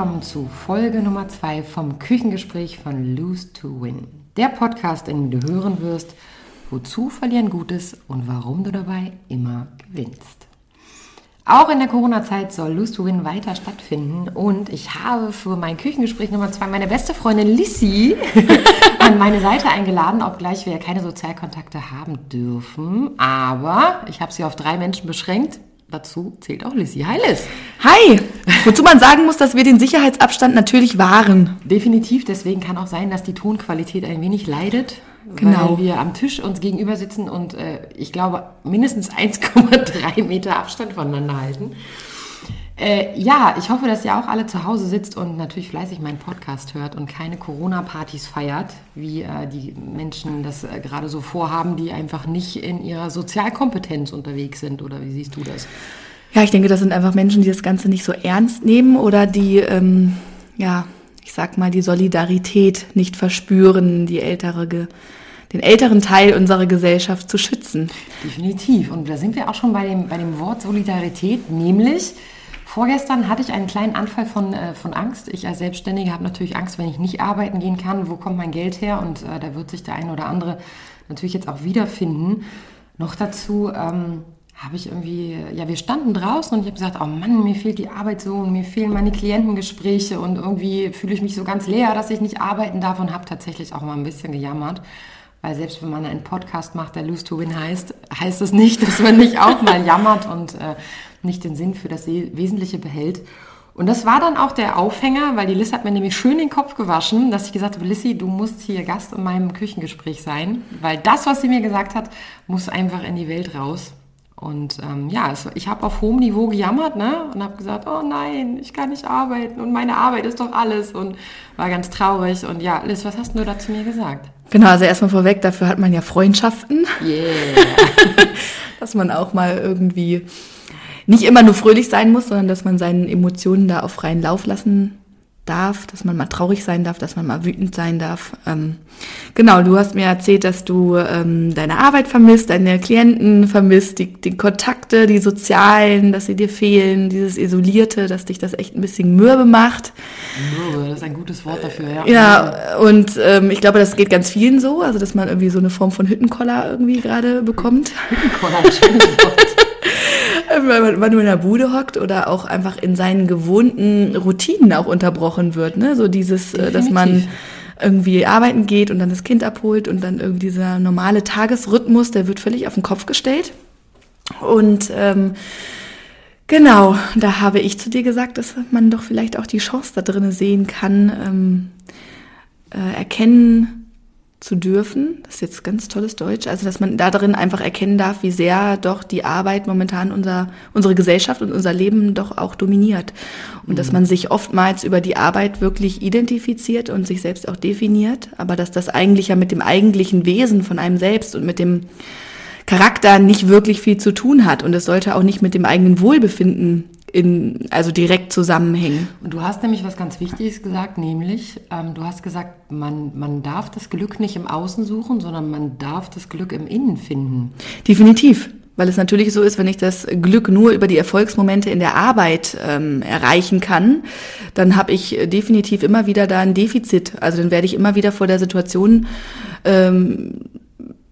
willkommen zu Folge Nummer 2 vom Küchengespräch von Lose to Win. Der Podcast, in dem du hören wirst, wozu verlieren gut ist und warum du dabei immer gewinnst. Auch in der Corona-Zeit soll Lose to Win weiter stattfinden und ich habe für mein Küchengespräch Nummer 2 meine beste Freundin Lissy an meine Seite eingeladen, obgleich wir ja keine Sozialkontakte haben dürfen. Aber ich habe sie auf drei Menschen beschränkt dazu zählt auch Lissy. Hi Liz. Hi. Wozu man sagen muss, dass wir den Sicherheitsabstand natürlich wahren. Definitiv. Deswegen kann auch sein, dass die Tonqualität ein wenig leidet. Genau. Weil wir am Tisch uns gegenüber sitzen und äh, ich glaube mindestens 1,3 Meter Abstand voneinander halten. Äh, ja, ich hoffe, dass ihr auch alle zu Hause sitzt und natürlich fleißig meinen Podcast hört und keine Corona-Partys feiert, wie äh, die Menschen das äh, gerade so vorhaben, die einfach nicht in ihrer Sozialkompetenz unterwegs sind. Oder wie siehst du das? Ja, ich denke, das sind einfach Menschen, die das Ganze nicht so ernst nehmen oder die, ähm, ja, ich sag mal, die Solidarität nicht verspüren, die ältere den älteren Teil unserer Gesellschaft zu schützen. Definitiv. Und da sind wir auch schon bei dem, bei dem Wort Solidarität, nämlich Vorgestern hatte ich einen kleinen Anfall von, äh, von Angst. Ich als Selbstständige habe natürlich Angst, wenn ich nicht arbeiten gehen kann. Wo kommt mein Geld her? Und äh, da wird sich der eine oder andere natürlich jetzt auch wiederfinden. Noch dazu ähm, habe ich irgendwie, ja, wir standen draußen und ich habe gesagt, oh Mann, mir fehlt die Arbeit so und mir fehlen meine Klientengespräche und irgendwie fühle ich mich so ganz leer, dass ich nicht arbeiten darf und habe tatsächlich auch mal ein bisschen gejammert. Weil selbst wenn man einen Podcast macht, der Lose to Win heißt, heißt es das nicht, dass man nicht auch mal jammert und äh, nicht den Sinn für das Wesentliche behält. Und das war dann auch der Aufhänger, weil die Liz hat mir nämlich schön den Kopf gewaschen, dass ich gesagt habe, Lissy, du musst hier Gast in meinem Küchengespräch sein, weil das, was sie mir gesagt hat, muss einfach in die Welt raus. Und ähm, ja, es, ich habe auf hohem Niveau gejammert ne? und habe gesagt, oh nein, ich kann nicht arbeiten und meine Arbeit ist doch alles und war ganz traurig. Und ja, Liz, was hast du dazu mir gesagt? Genau, also erstmal vorweg, dafür hat man ja Freundschaften. Yeah. Dass man auch mal irgendwie nicht immer nur fröhlich sein muss, sondern dass man seinen Emotionen da auf freien Lauf lassen darf, dass man mal traurig sein darf, dass man mal wütend sein darf. Ähm, genau, du hast mir erzählt, dass du ähm, deine Arbeit vermisst, deine Klienten vermisst, die, die Kontakte, die sozialen, dass sie dir fehlen, dieses Isolierte, dass dich das echt ein bisschen mürbe macht. Mürbe, das ist ein gutes Wort dafür, ja. Ja, und ähm, ich glaube, das geht ganz vielen so, also dass man irgendwie so eine Form von Hüttenkoller irgendwie gerade bekommt. Hüttenkoller, schönes Wort weil man in der Bude hockt oder auch einfach in seinen gewohnten Routinen auch unterbrochen wird. Ne? So dieses, Definitiv. Äh, dass man irgendwie arbeiten geht und dann das Kind abholt und dann irgendwie dieser normale Tagesrhythmus, der wird völlig auf den Kopf gestellt. Und ähm, genau, da habe ich zu dir gesagt, dass man doch vielleicht auch die Chance da drin sehen kann, ähm, äh, erkennen, zu dürfen. Das ist jetzt ganz tolles Deutsch. Also, dass man da drin einfach erkennen darf, wie sehr doch die Arbeit momentan unser, unsere Gesellschaft und unser Leben doch auch dominiert. Und mhm. dass man sich oftmals über die Arbeit wirklich identifiziert und sich selbst auch definiert. Aber dass das eigentlich ja mit dem eigentlichen Wesen von einem selbst und mit dem Charakter nicht wirklich viel zu tun hat. Und es sollte auch nicht mit dem eigenen Wohlbefinden in, also direkt zusammenhängen. Und du hast nämlich was ganz Wichtiges gesagt, nämlich, ähm, du hast gesagt, man, man darf das Glück nicht im Außen suchen, sondern man darf das Glück im Innen finden. Definitiv. Weil es natürlich so ist, wenn ich das Glück nur über die Erfolgsmomente in der Arbeit ähm, erreichen kann, dann habe ich definitiv immer wieder da ein Defizit. Also dann werde ich immer wieder vor der Situation ähm,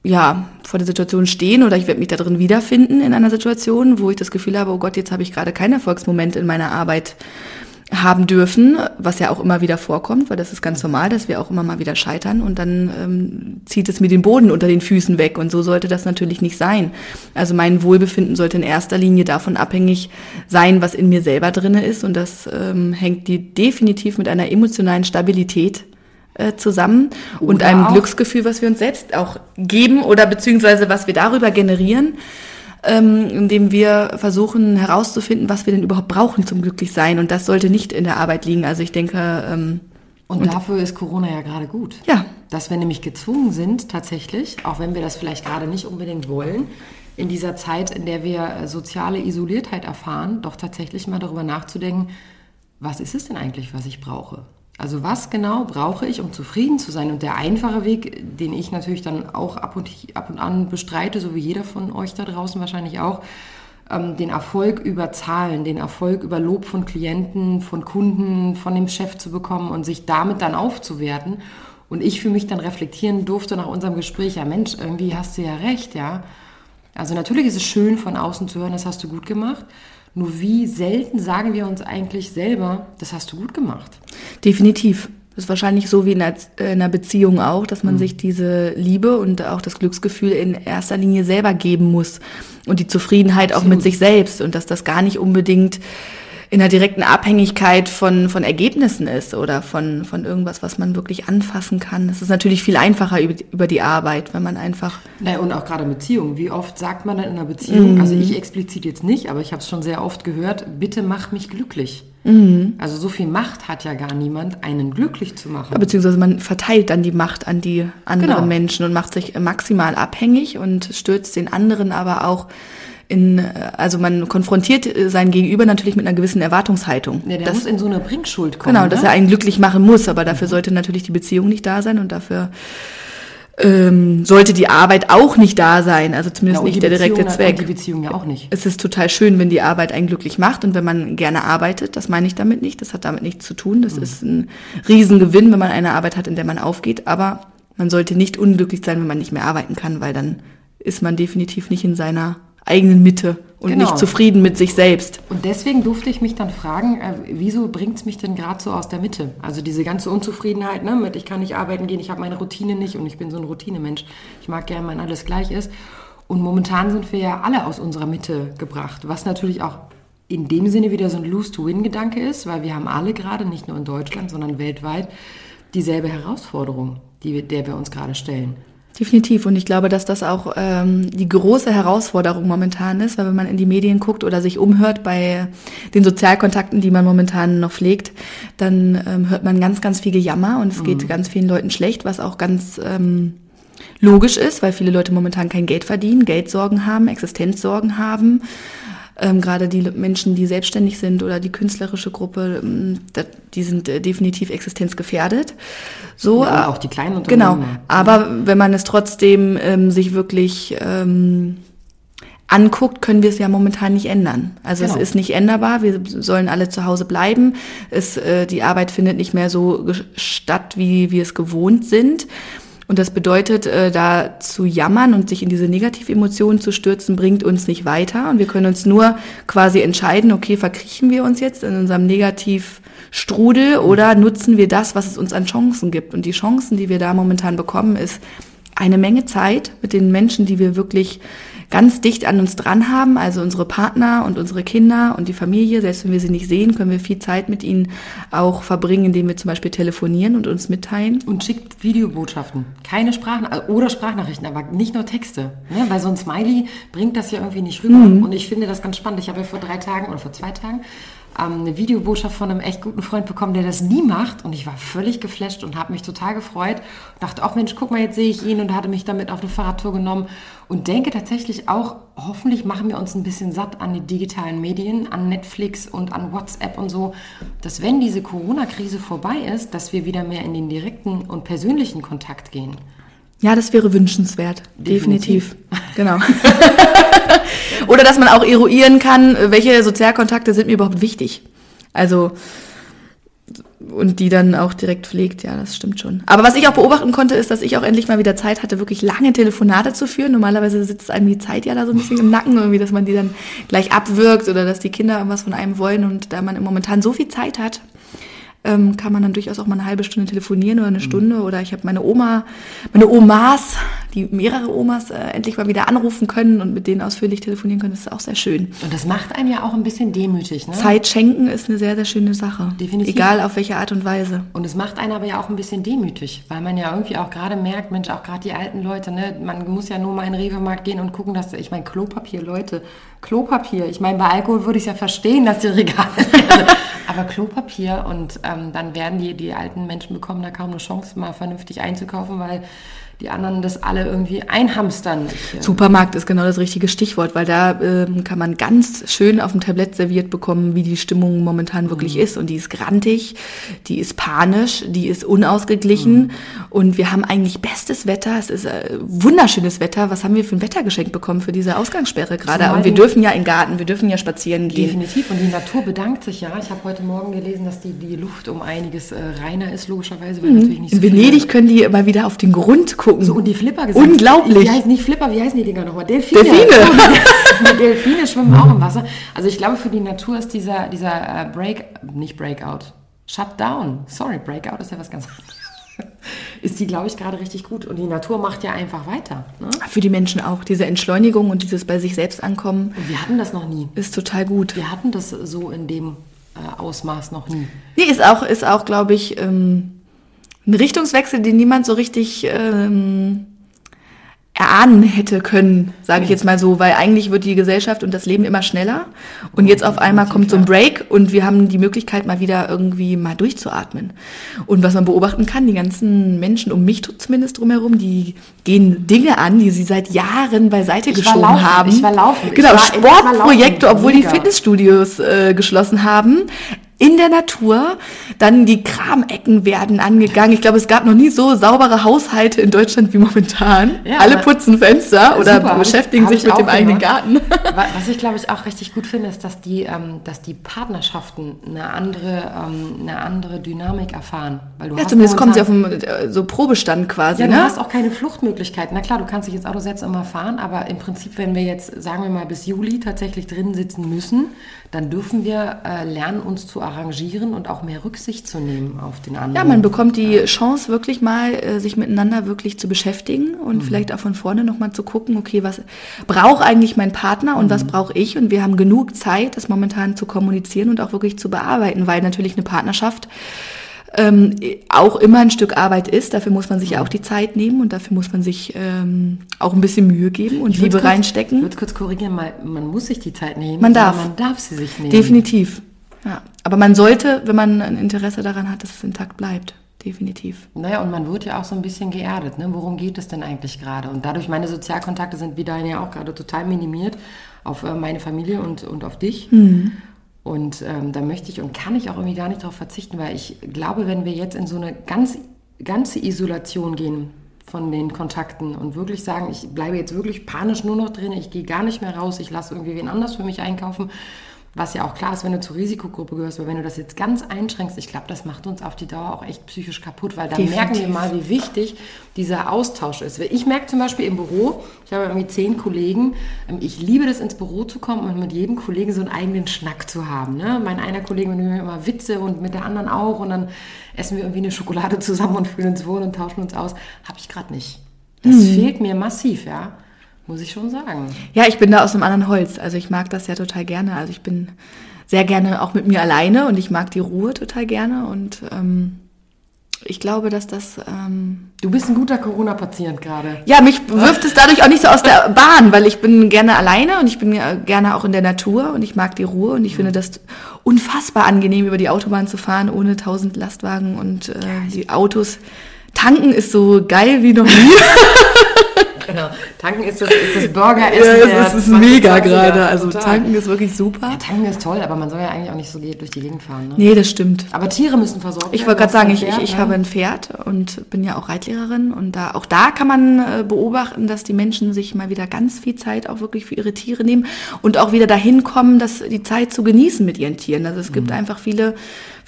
ja, vor der Situation stehen oder ich werde mich da drin wiederfinden in einer Situation, wo ich das Gefühl habe, oh Gott, jetzt habe ich gerade keinen Erfolgsmoment in meiner Arbeit haben dürfen, was ja auch immer wieder vorkommt, weil das ist ganz normal, dass wir auch immer mal wieder scheitern und dann ähm, zieht es mir den Boden unter den Füßen weg und so sollte das natürlich nicht sein. Also mein Wohlbefinden sollte in erster Linie davon abhängig sein, was in mir selber drinne ist und das ähm, hängt die definitiv mit einer emotionalen Stabilität äh, zusammen oder und einem Glücksgefühl, was wir uns selbst auch geben oder beziehungsweise was wir darüber generieren, ähm, indem wir versuchen herauszufinden, was wir denn überhaupt brauchen zum Glücklichsein. Und das sollte nicht in der Arbeit liegen. Also ich denke. Ähm, und, und dafür ist Corona ja gerade gut. Ja. Dass wir nämlich gezwungen sind, tatsächlich, auch wenn wir das vielleicht gerade nicht unbedingt wollen, in dieser Zeit, in der wir äh, soziale Isoliertheit erfahren, doch tatsächlich mal darüber nachzudenken, was ist es denn eigentlich, was ich brauche? Also was genau brauche ich, um zufrieden zu sein? Und der einfache Weg, den ich natürlich dann auch ab und, ab und an bestreite, so wie jeder von euch da draußen wahrscheinlich auch, ähm, den Erfolg über Zahlen, den Erfolg über Lob von Klienten, von Kunden, von dem Chef zu bekommen und sich damit dann aufzuwerten. Und ich für mich dann reflektieren durfte nach unserem Gespräch, ja Mensch, irgendwie hast du ja recht, ja. Also natürlich ist es schön von außen zu hören, das hast du gut gemacht. Nur wie selten sagen wir uns eigentlich selber, das hast du gut gemacht. Definitiv. Das ist wahrscheinlich so wie in einer, Beziehung auch, dass man mhm. sich diese Liebe und auch das Glücksgefühl in erster Linie selber geben muss und die Zufriedenheit Absolut. auch mit sich selbst und dass das gar nicht unbedingt in einer direkten Abhängigkeit von, von Ergebnissen ist oder von, von irgendwas, was man wirklich anfassen kann. Es ist natürlich viel einfacher über, über die Arbeit, wenn man einfach. Naja, und auch gerade Beziehungen. Wie oft sagt man dann in einer Beziehung, mhm. also ich explizit jetzt nicht, aber ich habe es schon sehr oft gehört, bitte mach mich glücklich. Mhm. Also so viel Macht hat ja gar niemand, einen glücklich zu machen. Ja, beziehungsweise man verteilt dann die Macht an die anderen genau. Menschen und macht sich maximal abhängig und stürzt den anderen aber auch in, also man konfrontiert sein Gegenüber natürlich mit einer gewissen Erwartungshaltung. Ja, der das, muss in so eine Bringschuld kommen. Genau, ne? dass er einen glücklich machen muss, aber dafür sollte natürlich die Beziehung nicht da sein und dafür ähm, sollte die Arbeit auch nicht da sein, also zumindest ja, nicht der direkte Zweck. die Beziehung ja auch nicht. Es ist total schön, wenn die Arbeit einen glücklich macht und wenn man gerne arbeitet, das meine ich damit nicht, das hat damit nichts zu tun, das mhm. ist ein Riesengewinn, wenn man eine Arbeit hat, in der man aufgeht, aber man sollte nicht unglücklich sein, wenn man nicht mehr arbeiten kann, weil dann ist man definitiv nicht in seiner eigenen Mitte und genau. nicht zufrieden mit sich selbst. Und deswegen durfte ich mich dann fragen, äh, wieso bringt es mich denn gerade so aus der Mitte? Also diese ganze Unzufriedenheit ne, mit, ich kann nicht arbeiten gehen, ich habe meine Routine nicht und ich bin so ein Routinemensch. Ich mag gerne, wenn alles gleich ist. Und momentan sind wir ja alle aus unserer Mitte gebracht, was natürlich auch in dem Sinne wieder so ein Lose-to-Win-Gedanke ist, weil wir haben alle gerade, nicht nur in Deutschland, sondern weltweit, dieselbe Herausforderung, die, der wir uns gerade stellen. Definitiv. Und ich glaube, dass das auch ähm, die große Herausforderung momentan ist, weil wenn man in die Medien guckt oder sich umhört bei den Sozialkontakten, die man momentan noch pflegt, dann ähm, hört man ganz, ganz viel Gejammer und es mhm. geht ganz vielen Leuten schlecht, was auch ganz ähm, logisch ist, weil viele Leute momentan kein Geld verdienen, Geldsorgen haben, Existenzsorgen haben ähm, gerade die Menschen, die selbstständig sind oder die künstlerische Gruppe, ähm, die sind äh, definitiv existenzgefährdet. So, ja, auch die kleinen Unternehmen. Genau. Aber wenn man es trotzdem ähm, sich wirklich ähm, anguckt, können wir es ja momentan nicht ändern. Also genau. es ist nicht änderbar. Wir sollen alle zu Hause bleiben. Es, äh, die Arbeit findet nicht mehr so statt, wie wir es gewohnt sind. Und das bedeutet, äh, da zu jammern und sich in diese Negativemotionen zu stürzen, bringt uns nicht weiter. Und wir können uns nur quasi entscheiden, okay, verkriechen wir uns jetzt in unserem Negativstrudel oder nutzen wir das, was es uns an Chancen gibt. Und die Chancen, die wir da momentan bekommen, ist eine Menge Zeit mit den Menschen, die wir wirklich ganz dicht an uns dran haben, also unsere Partner und unsere Kinder und die Familie. Selbst wenn wir sie nicht sehen, können wir viel Zeit mit ihnen auch verbringen, indem wir zum Beispiel telefonieren und uns mitteilen. Und schickt Videobotschaften. Keine Sprachnachrichten oder Sprachnachrichten, aber nicht nur Texte. Ne? Weil so ein Smiley bringt das ja irgendwie nicht rüber. Mhm. Und ich finde das ganz spannend. Ich habe ja vor drei Tagen oder vor zwei Tagen ähm, eine Videobotschaft von einem echt guten Freund bekommen, der das nie macht. Und ich war völlig geflasht und habe mich total gefreut. Und dachte, auch Mensch, guck mal, jetzt sehe ich ihn und hatte mich damit auf eine Fahrradtour genommen. Und denke tatsächlich auch, hoffentlich machen wir uns ein bisschen satt an die digitalen Medien, an Netflix und an WhatsApp und so, dass wenn diese Corona-Krise vorbei ist, dass wir wieder mehr in den direkten und persönlichen Kontakt gehen. Ja, das wäre wünschenswert. Definitiv. Definitiv. Genau. Oder dass man auch eruieren kann, welche Sozialkontakte sind mir überhaupt wichtig. Also, und die dann auch direkt pflegt, ja, das stimmt schon. Aber was ich auch beobachten konnte, ist, dass ich auch endlich mal wieder Zeit hatte, wirklich lange Telefonate zu führen. Normalerweise sitzt einem die Zeit ja da so ein bisschen im Nacken, irgendwie, dass man die dann gleich abwirkt oder dass die Kinder irgendwas von einem wollen. Und da man momentan so viel Zeit hat, ähm, kann man dann durchaus auch mal eine halbe Stunde telefonieren oder eine. Stunde. Oder ich habe meine Oma, meine Omas, die mehrere Omas äh, endlich mal wieder anrufen können und mit denen ausführlich telefonieren können. Das ist auch sehr schön. Und das macht einen ja auch ein bisschen demütig. Ne? Zeit schenken ist eine sehr, sehr schöne Sache. Definitiv. Egal auf welche Art und Weise. Und es macht einen aber ja auch ein bisschen demütig, weil man ja irgendwie auch gerade merkt, Mensch, auch gerade die alten Leute, ne, man muss ja nur mal in den Rewe-Markt gehen und gucken, dass, ich meine, Klopapier, Leute, Klopapier. Ich meine, bei Alkohol würde ich ja verstehen, dass die Regale. Aber Klopapier und ähm, dann werden die, die alten Menschen bekommen da kaum eine Chance, mal vernünftig einzukaufen, weil die anderen das alle irgendwie einhamstern. Äh Supermarkt ist genau das richtige Stichwort, weil da ähm, kann man ganz schön auf dem Tablett serviert bekommen, wie die Stimmung momentan wirklich mhm. ist. Und die ist grantig, die ist panisch, die ist unausgeglichen. Mhm. Und wir haben eigentlich bestes Wetter. Es ist äh, wunderschönes Wetter. Was haben wir für ein Wetter geschenkt bekommen für diese Ausgangssperre gerade? Und wir dürfen ja in den Garten, wir dürfen ja spazieren gehen. Definitiv. Und die Natur bedankt sich ja. Ich habe heute Morgen gelesen, dass die, die Luft um einiges äh, reiner ist, logischerweise. Weil mhm. natürlich nicht so in Venedig können die immer wieder auf den Grund gucken. So, und die Flipper gesagt. Unglaublich. Wie heißen nicht Flipper, wie heißen die Dinger nochmal? Delfine. Delfine. die Delfine schwimmen auch im Wasser. Also ich glaube, für die Natur ist dieser, dieser äh, Break, nicht Breakout, Shutdown. Sorry, Breakout ist ja was ganz anderes ist die, glaube ich, gerade richtig gut. Und die Natur macht ja einfach weiter. Ne? Für die Menschen auch. Diese Entschleunigung und dieses bei sich selbst ankommen. Und wir hatten das noch nie. Ist total gut. Wir hatten das so in dem äh, Ausmaß noch nie. Nee, ist auch, ist auch glaube ich, ähm, ein Richtungswechsel, den niemand so richtig ähm, erahnen hätte können, sage ich jetzt mal so, weil eigentlich wird die Gesellschaft und das Leben immer schneller und jetzt auf einmal kommt so ein Break und wir haben die Möglichkeit mal wieder irgendwie mal durchzuatmen. Und was man beobachten kann, die ganzen Menschen um mich zumindest drumherum, die gehen Dinge an, die sie seit Jahren beiseite ich geschoben laufen, haben. Ich war laufen. Genau, war, Sportprojekte, obwohl Mega. die Fitnessstudios äh, geschlossen haben in der Natur. Dann die Kramecken werden angegangen. Ich glaube, es gab noch nie so saubere Haushalte in Deutschland wie momentan. Ja, Alle putzen Fenster oder super, beschäftigen sich mit dem eigenen Garten. Was ich, glaube ich, auch richtig gut finde, ist, dass die, ähm, dass die Partnerschaften eine andere, ähm, eine andere Dynamik erfahren. Weil du ja, zumindest kommen sie auf einen äh, so Probestand quasi. Ja, ne? du hast auch keine Fluchtmöglichkeiten. Na klar, du kannst dich ins Auto setzen und mal fahren, aber im Prinzip, wenn wir jetzt, sagen wir mal, bis Juli tatsächlich drin sitzen müssen, dann dürfen wir äh, lernen, uns zu arrangieren und auch mehr Rücksicht zu nehmen auf den anderen. Ja, man bekommt die Chance, wirklich mal äh, sich miteinander wirklich zu beschäftigen und mhm. vielleicht auch von vorne nochmal zu gucken, okay, was braucht eigentlich mein Partner und mhm. was brauche ich? Und wir haben genug Zeit, das momentan zu kommunizieren und auch wirklich zu bearbeiten, weil natürlich eine Partnerschaft ähm, auch immer ein Stück Arbeit ist. Dafür muss man sich ja auch die Zeit nehmen und dafür muss man sich ähm, auch ein bisschen Mühe geben und Liebe kurz, reinstecken. Ich würde kurz korrigieren, mal, man muss sich die Zeit nehmen. Man darf. Man darf sie sich nehmen. Definitiv. Ja. Aber man sollte, wenn man ein Interesse daran hat, dass es intakt bleibt. Definitiv. Naja, und man wird ja auch so ein bisschen geerdet. Ne? Worum geht es denn eigentlich gerade? Und dadurch, meine Sozialkontakte sind wie deine ja auch gerade total minimiert auf äh, meine Familie und, und auf dich. Mhm. Und ähm, da möchte ich und kann ich auch irgendwie gar nicht darauf verzichten, weil ich glaube, wenn wir jetzt in so eine ganz, ganze Isolation gehen von den Kontakten und wirklich sagen, ich bleibe jetzt wirklich panisch nur noch drin, ich gehe gar nicht mehr raus, ich lasse irgendwie wen anders für mich einkaufen, was ja auch klar ist, wenn du zur Risikogruppe gehörst, aber wenn du das jetzt ganz einschränkst, ich glaube, das macht uns auf die Dauer auch echt psychisch kaputt, weil dann Definitiv. merken wir mal, wie wichtig dieser Austausch ist. Ich merke zum Beispiel im Büro, ich habe irgendwie zehn Kollegen, ähm, ich liebe das, ins Büro zu kommen und mit jedem Kollegen so einen eigenen Schnack zu haben. Ne? Mein einer Kollege mit mir immer Witze und mit der anderen auch und dann essen wir irgendwie eine Schokolade zusammen und fühlen uns wohl und tauschen uns aus. Habe ich gerade nicht. Das mhm. fehlt mir massiv, ja muss ich schon sagen. Ja, ich bin da aus einem anderen Holz. Also ich mag das ja total gerne. Also ich bin sehr gerne auch mit mir alleine und ich mag die Ruhe total gerne und ähm, ich glaube, dass das. Ähm du bist ein guter Corona-Patient gerade. Ja, mich wirft es dadurch auch nicht so aus der Bahn, weil ich bin gerne alleine und ich bin gerne auch in der Natur und ich mag die Ruhe und ich mhm. finde das unfassbar angenehm, über die Autobahn zu fahren ohne tausend Lastwagen und äh, die Autos. Tanken ist so geil wie noch nie. genau. Tanken ist das, ist das Burgeressen. Ja, es ist, mega gerade. Also total. tanken ist wirklich super. Ja, tanken ist toll, aber man soll ja eigentlich auch nicht so durch die Gegend fahren. Ne? Nee, das stimmt. Aber Tiere müssen versorgt werden. Ich wollte gerade sagen, ich, ich, ich habe ein Pferd und bin ja auch Reitlehrerin und da auch da kann man äh, beobachten, dass die Menschen sich mal wieder ganz viel Zeit auch wirklich für ihre Tiere nehmen und auch wieder dahin kommen, dass die Zeit zu genießen mit ihren Tieren. Also es gibt mhm. einfach viele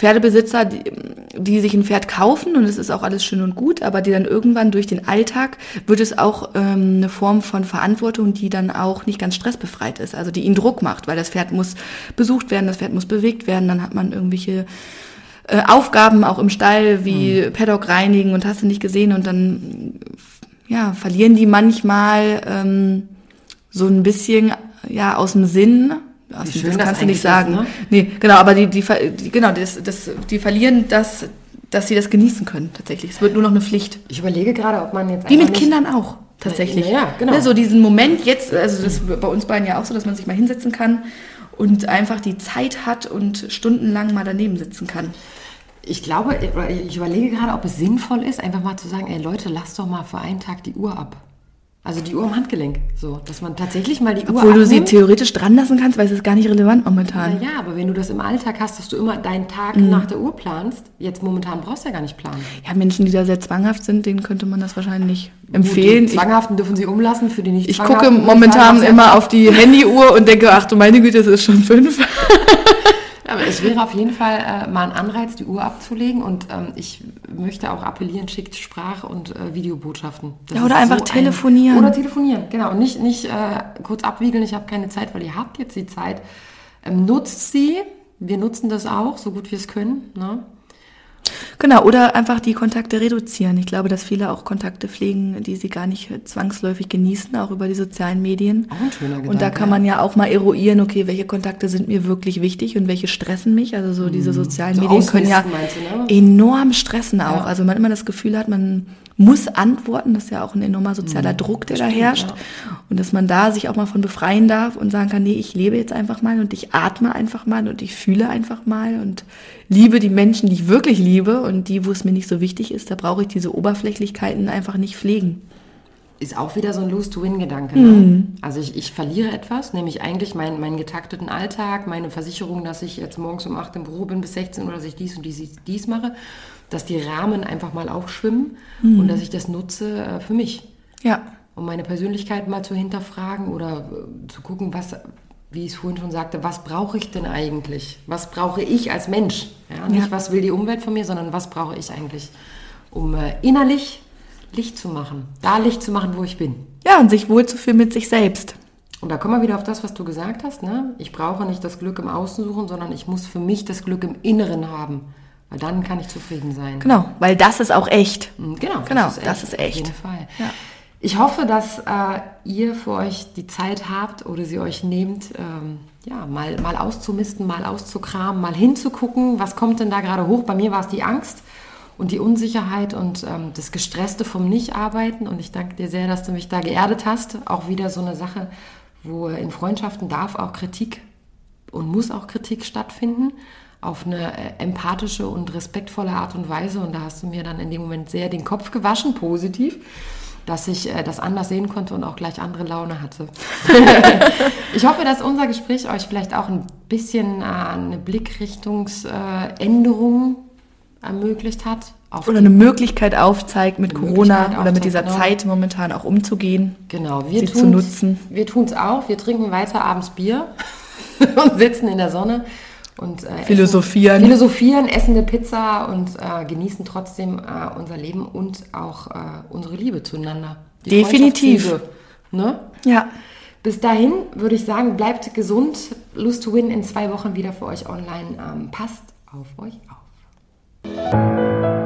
Pferdebesitzer, die, die sich ein Pferd kaufen und es ist auch alles schön und gut, aber die dann irgendwann durch den Alltag wird es auch ähm, eine Form von Verantwortung, die dann auch nicht ganz stressbefreit ist, also die ihnen Druck macht, weil das Pferd muss besucht werden, das Pferd muss bewegt werden, dann hat man irgendwelche äh, Aufgaben auch im Stall wie mhm. Paddock reinigen und hast du nicht gesehen und dann ja verlieren die manchmal ähm, so ein bisschen ja aus dem Sinn also, das, das kannst du nicht sagen. Ist, ne? Nee, genau, aber die, die, die genau, das, das, die verlieren das, dass sie das genießen können, tatsächlich. Es wird nur noch eine Pflicht. Ich überlege gerade, ob man jetzt. Wie mit Kindern auch, tatsächlich. Ja, ja genau. Ne, so diesen Moment jetzt, also das bei uns beiden ja auch so, dass man sich mal hinsetzen kann und einfach die Zeit hat und stundenlang mal daneben sitzen kann. Ich glaube, ich überlege gerade, ob es sinnvoll ist, einfach mal zu sagen, ey Leute, lasst doch mal für einen Tag die Uhr ab. Also die Uhr am Handgelenk, so, dass man tatsächlich mal die Obwohl Uhr Obwohl du sie theoretisch dran lassen kannst, weil es ist gar nicht relevant momentan. Na ja, aber wenn du das im Alltag hast, dass du immer deinen Tag mhm. nach der Uhr planst, jetzt momentan brauchst du ja gar nicht planen. Ja, Menschen, die da sehr zwanghaft sind, denen könnte man das wahrscheinlich empfehlen. Die Zwanghaften dürfen sie umlassen, für die nicht Ich gucke momentan immer auf die Handyuhr und denke, ach du meine Güte, es ist schon fünf. Aber es wäre auf jeden Fall äh, mal ein Anreiz, die Uhr abzulegen. Und ähm, ich möchte auch appellieren, schickt Sprach- und äh, Videobotschaften. ja, oder einfach so telefonieren. Ein, oder telefonieren, genau. Und nicht, nicht äh, kurz abwiegeln, ich habe keine Zeit, weil ihr habt jetzt die Zeit. Ähm, nutzt sie. Wir nutzen das auch, so gut wir es können. Ne? Genau, oder einfach die Kontakte reduzieren. Ich glaube, dass viele auch Kontakte pflegen, die sie gar nicht zwangsläufig genießen, auch über die sozialen Medien. Auch ein schöner Gedanke, und da kann man ja auch mal eruieren, okay, welche Kontakte sind mir wirklich wichtig und welche stressen mich. Also so diese mhm. sozialen so Medien können ja du, ne? enorm stressen auch. Ja. Also man immer das Gefühl hat, man muss antworten. Das ist ja auch ein enormer sozialer mhm. Druck, der da herrscht. Ja. Und dass man da sich auch mal von befreien darf und sagen kann, nee, ich lebe jetzt einfach mal und ich atme einfach mal und ich fühle einfach mal und liebe die Menschen, die ich wirklich liebe und die, wo es mir nicht so wichtig ist, da brauche ich diese Oberflächlichkeiten einfach nicht pflegen. Ist auch wieder so ein Lose-to-Win-Gedanke. Ne? Mhm. Also ich, ich verliere etwas, nämlich eigentlich meinen, meinen getakteten Alltag, meine Versicherung, dass ich jetzt morgens um 8 im Büro bin bis 16 oder dass ich dies und dies, dies mache dass die Rahmen einfach mal aufschwimmen mhm. und dass ich das nutze äh, für mich. Ja. Um meine Persönlichkeit mal zu hinterfragen oder äh, zu gucken, was, wie ich es vorhin schon sagte, was brauche ich denn eigentlich? Was brauche ich als Mensch? Ja, nicht, ja. was will die Umwelt von mir, sondern was brauche ich eigentlich, um äh, innerlich Licht zu machen, da Licht zu machen, wo ich bin. Ja, und sich wohlzufühlen mit sich selbst. Und da kommen wir wieder auf das, was du gesagt hast. Ne? Ich brauche nicht das Glück im Außen suchen, sondern ich muss für mich das Glück im Inneren haben. Weil dann kann ich zufrieden sein. Genau, weil das ist auch echt. Mhm, genau, genau das ist echt. Das ist echt. Auf jeden Fall. Ja. Ich hoffe, dass äh, ihr für euch die Zeit habt oder sie euch nehmt, ähm, ja, mal, mal auszumisten, mal auszukramen, mal hinzugucken, was kommt denn da gerade hoch. Bei mir war es die Angst und die Unsicherheit und ähm, das Gestresste vom Nicht-Arbeiten. Und ich danke dir sehr, dass du mich da geerdet hast. Auch wieder so eine Sache, wo in Freundschaften darf auch Kritik und muss auch Kritik stattfinden auf eine äh, empathische und respektvolle Art und Weise. Und da hast du mir dann in dem Moment sehr den Kopf gewaschen, positiv, dass ich äh, das anders sehen konnte und auch gleich andere Laune hatte. ich hoffe, dass unser Gespräch euch vielleicht auch ein bisschen äh, eine Blickrichtungsänderung ermöglicht hat. oder eine Möglichkeit aufzeigt, mit Corona aufzeigt, oder mit dieser genau. Zeit momentan auch umzugehen. Genau. Wir tun es auch. Wir trinken weiter abends Bier und sitzen in der Sonne und äh, philosophieren. Essen, philosophieren, essen eine Pizza und äh, genießen trotzdem äh, unser Leben und auch äh, unsere Liebe zueinander. Die Definitiv. Ne? Ja. Bis dahin würde ich sagen, bleibt gesund. Lust to Win in zwei Wochen wieder für euch online. Ähm, passt auf euch auf.